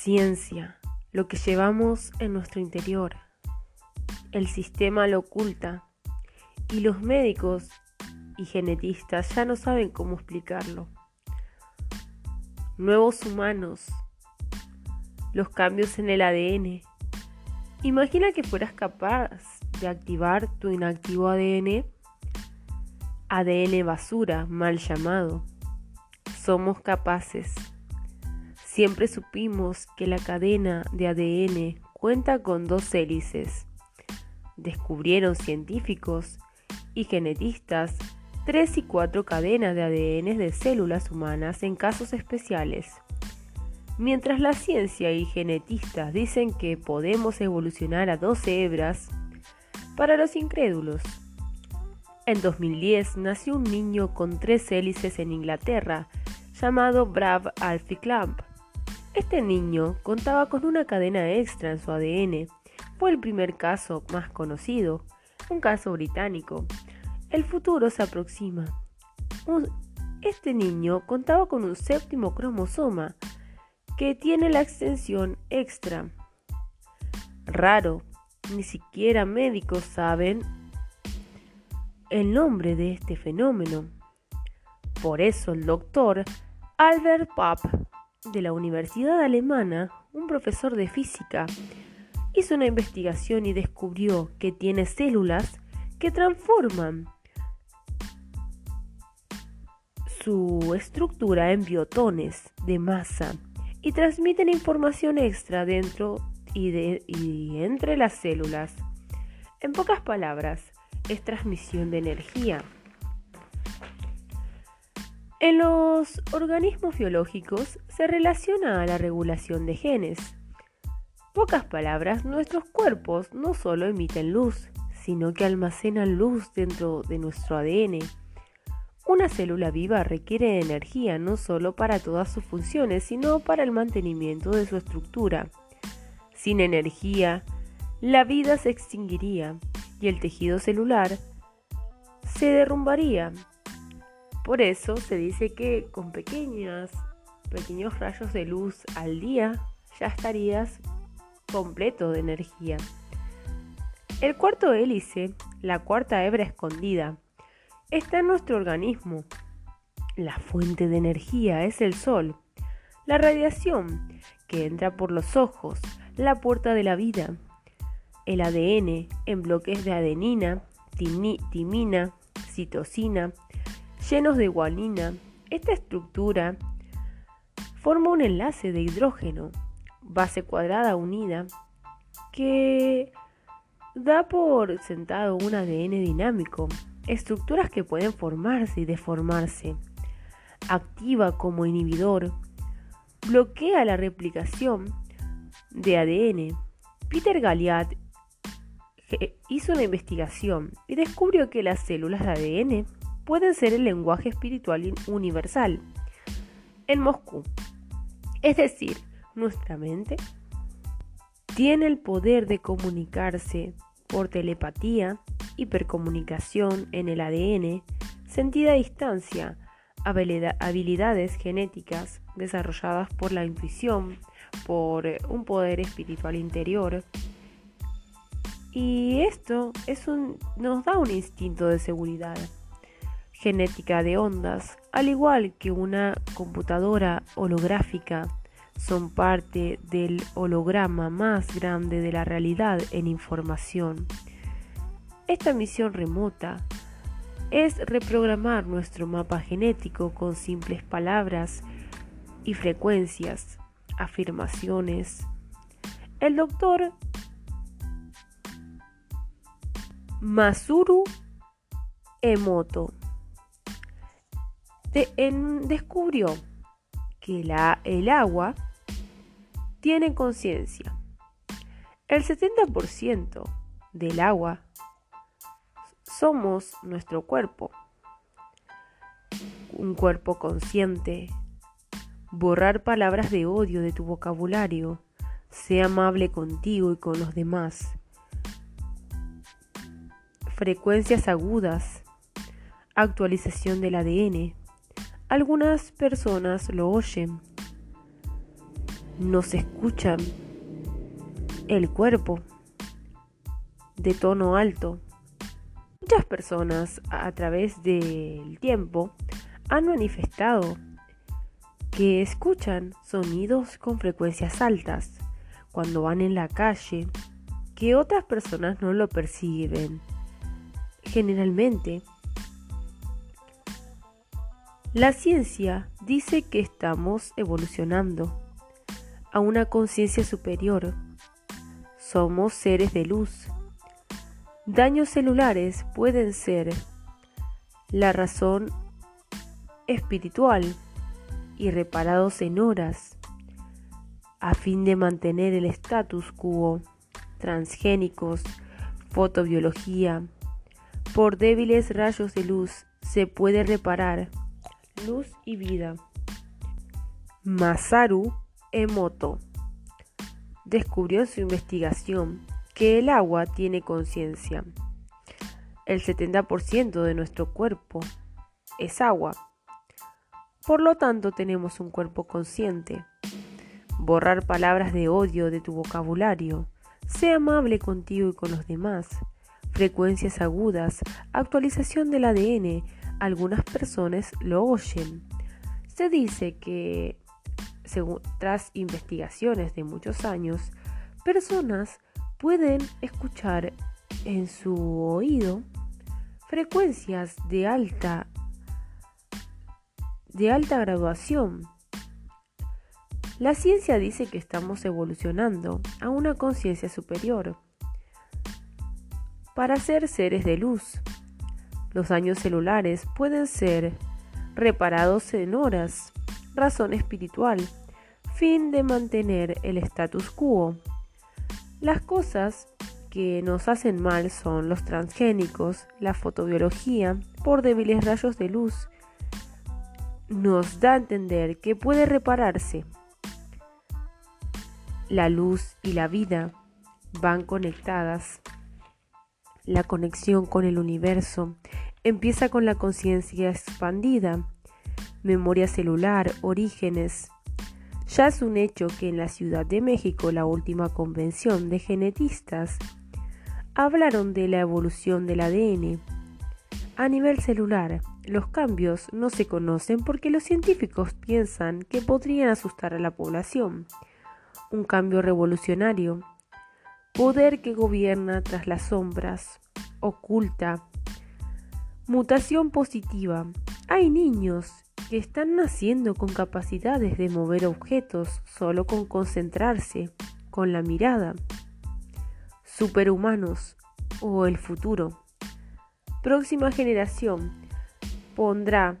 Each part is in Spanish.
ciencia, lo que llevamos en nuestro interior. El sistema lo oculta y los médicos y genetistas ya no saben cómo explicarlo. Nuevos humanos, los cambios en el ADN. Imagina que fueras capaz de activar tu inactivo ADN, ADN basura, mal llamado. Somos capaces. Siempre supimos que la cadena de ADN cuenta con dos hélices. Descubrieron científicos y genetistas tres y cuatro cadenas de ADN de células humanas en casos especiales. Mientras la ciencia y genetistas dicen que podemos evolucionar a 12 hebras, para los incrédulos. En 2010 nació un niño con tres hélices en Inglaterra, llamado Brav Alfie Clamp. Este niño contaba con una cadena extra en su ADN. Fue el primer caso más conocido, un caso británico. El futuro se aproxima. Este niño contaba con un séptimo cromosoma que tiene la extensión extra. Raro, ni siquiera médicos saben el nombre de este fenómeno. Por eso el doctor Albert Papp de la Universidad Alemana, un profesor de física, hizo una investigación y descubrió que tiene células que transforman su estructura en biotones de masa y transmiten información extra dentro y, de, y entre las células. En pocas palabras, es transmisión de energía. En los organismos biológicos se relaciona a la regulación de genes. Pocas palabras, nuestros cuerpos no solo emiten luz, sino que almacenan luz dentro de nuestro ADN. Una célula viva requiere energía no solo para todas sus funciones, sino para el mantenimiento de su estructura. Sin energía, la vida se extinguiría y el tejido celular se derrumbaría por eso se dice que con pequeños rayos de luz al día ya estarías completo de energía. El cuarto hélice, la cuarta hebra escondida, está en nuestro organismo. La fuente de energía es el sol, la radiación que entra por los ojos, la puerta de la vida, el ADN en bloques de adenina, timina, citosina, llenos de guanina. Esta estructura forma un enlace de hidrógeno, base cuadrada unida, que da por sentado un ADN dinámico, estructuras que pueden formarse y deformarse. Activa como inhibidor, bloquea la replicación de ADN. Peter Galliat hizo una investigación y descubrió que las células de ADN pueden ser el lenguaje espiritual universal en Moscú. Es decir, nuestra mente tiene el poder de comunicarse por telepatía, hipercomunicación en el ADN, sentida a distancia, habilidades genéticas desarrolladas por la intuición, por un poder espiritual interior. Y esto nos da un instinto de seguridad genética de ondas, al igual que una computadora holográfica, son parte del holograma más grande de la realidad en información. Esta misión remota es reprogramar nuestro mapa genético con simples palabras y frecuencias, afirmaciones. El doctor Masuru Emoto descubrió que el agua tiene conciencia. El 70% del agua somos nuestro cuerpo. Un cuerpo consciente. Borrar palabras de odio de tu vocabulario. Sé amable contigo y con los demás. Frecuencias agudas. Actualización del ADN algunas personas lo oyen, nos escuchan el cuerpo de tono alto. Muchas personas a través del tiempo han manifestado que escuchan sonidos con frecuencias altas cuando van en la calle que otras personas no lo perciben. Generalmente, la ciencia dice que estamos evolucionando a una conciencia superior. Somos seres de luz. Daños celulares pueden ser la razón espiritual y reparados en horas a fin de mantener el status quo transgénicos, fotobiología. Por débiles rayos de luz se puede reparar luz y vida. Masaru Emoto descubrió en su investigación que el agua tiene conciencia. El 70% de nuestro cuerpo es agua. Por lo tanto, tenemos un cuerpo consciente. Borrar palabras de odio de tu vocabulario Sé amable contigo y con los demás. Frecuencias agudas, actualización del ADN. Algunas personas lo oyen. Se dice que, según, tras investigaciones de muchos años, personas pueden escuchar en su oído frecuencias de alta de alta graduación la ciencia dice que estamos evolucionando a una conciencia superior para ser seres de luz. Los daños celulares pueden ser reparados en horas, razón espiritual, fin de mantener el status quo. Las cosas que nos hacen mal son los transgénicos, la fotobiología, por débiles rayos de luz. Nos da a entender que puede repararse la luz y la vida van conectadas. La conexión con el universo empieza con la conciencia expandida, memoria celular, orígenes. Ya es un hecho que en la Ciudad de México, la última convención de genetistas, hablaron de la evolución del ADN. A nivel celular, los cambios no se conocen porque los científicos piensan que podrían asustar a la población un cambio revolucionario, poder que gobierna tras las sombras, oculta, mutación positiva. Hay niños que están naciendo con capacidades de mover objetos solo con concentrarse, con la mirada. Superhumanos o el futuro. Próxima generación pondrá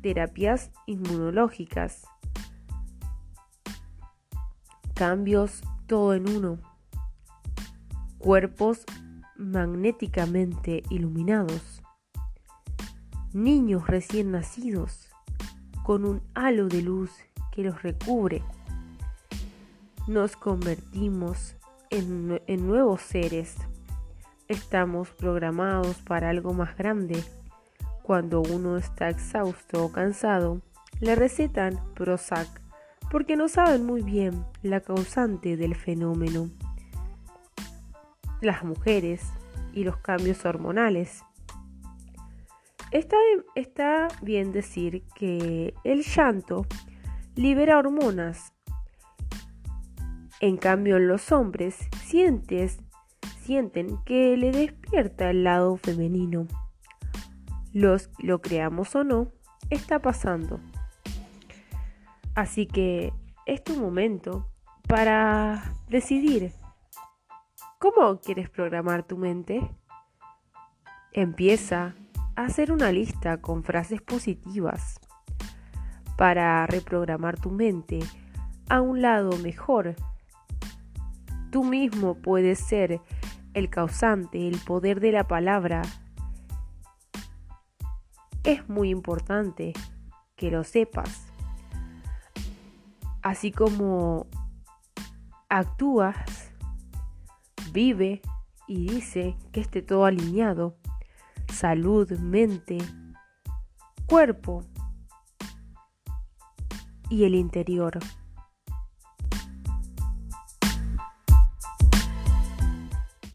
terapias inmunológicas cambios todo en uno, cuerpos magnéticamente iluminados, niños recién nacidos con un halo de luz que los recubre. Nos convertimos en, nuevos seres. Estamos programados para algo más grande. Cuando uno está exhausto o cansado, le recetan Prozac porque no saben muy bien la causante del fenómeno. Las mujeres y los cambios hormonales. Está, está bien decir que el llanto libera hormonas. En cambio, los hombres sientes, sienten que le despierta el lado femenino. Los, lo creamos o no, está pasando. Así que es tu momento para decidir cómo quieres programar tu mente. Empieza a hacer una lista con frases positivas para reprogramar tu mente a un lado mejor. Tú mismo puedes ser el causante, el poder de la palabra. Es muy importante que lo sepas así como actúas, vive y dice que esté todo alineado, salud, mente, cuerpo y el interior.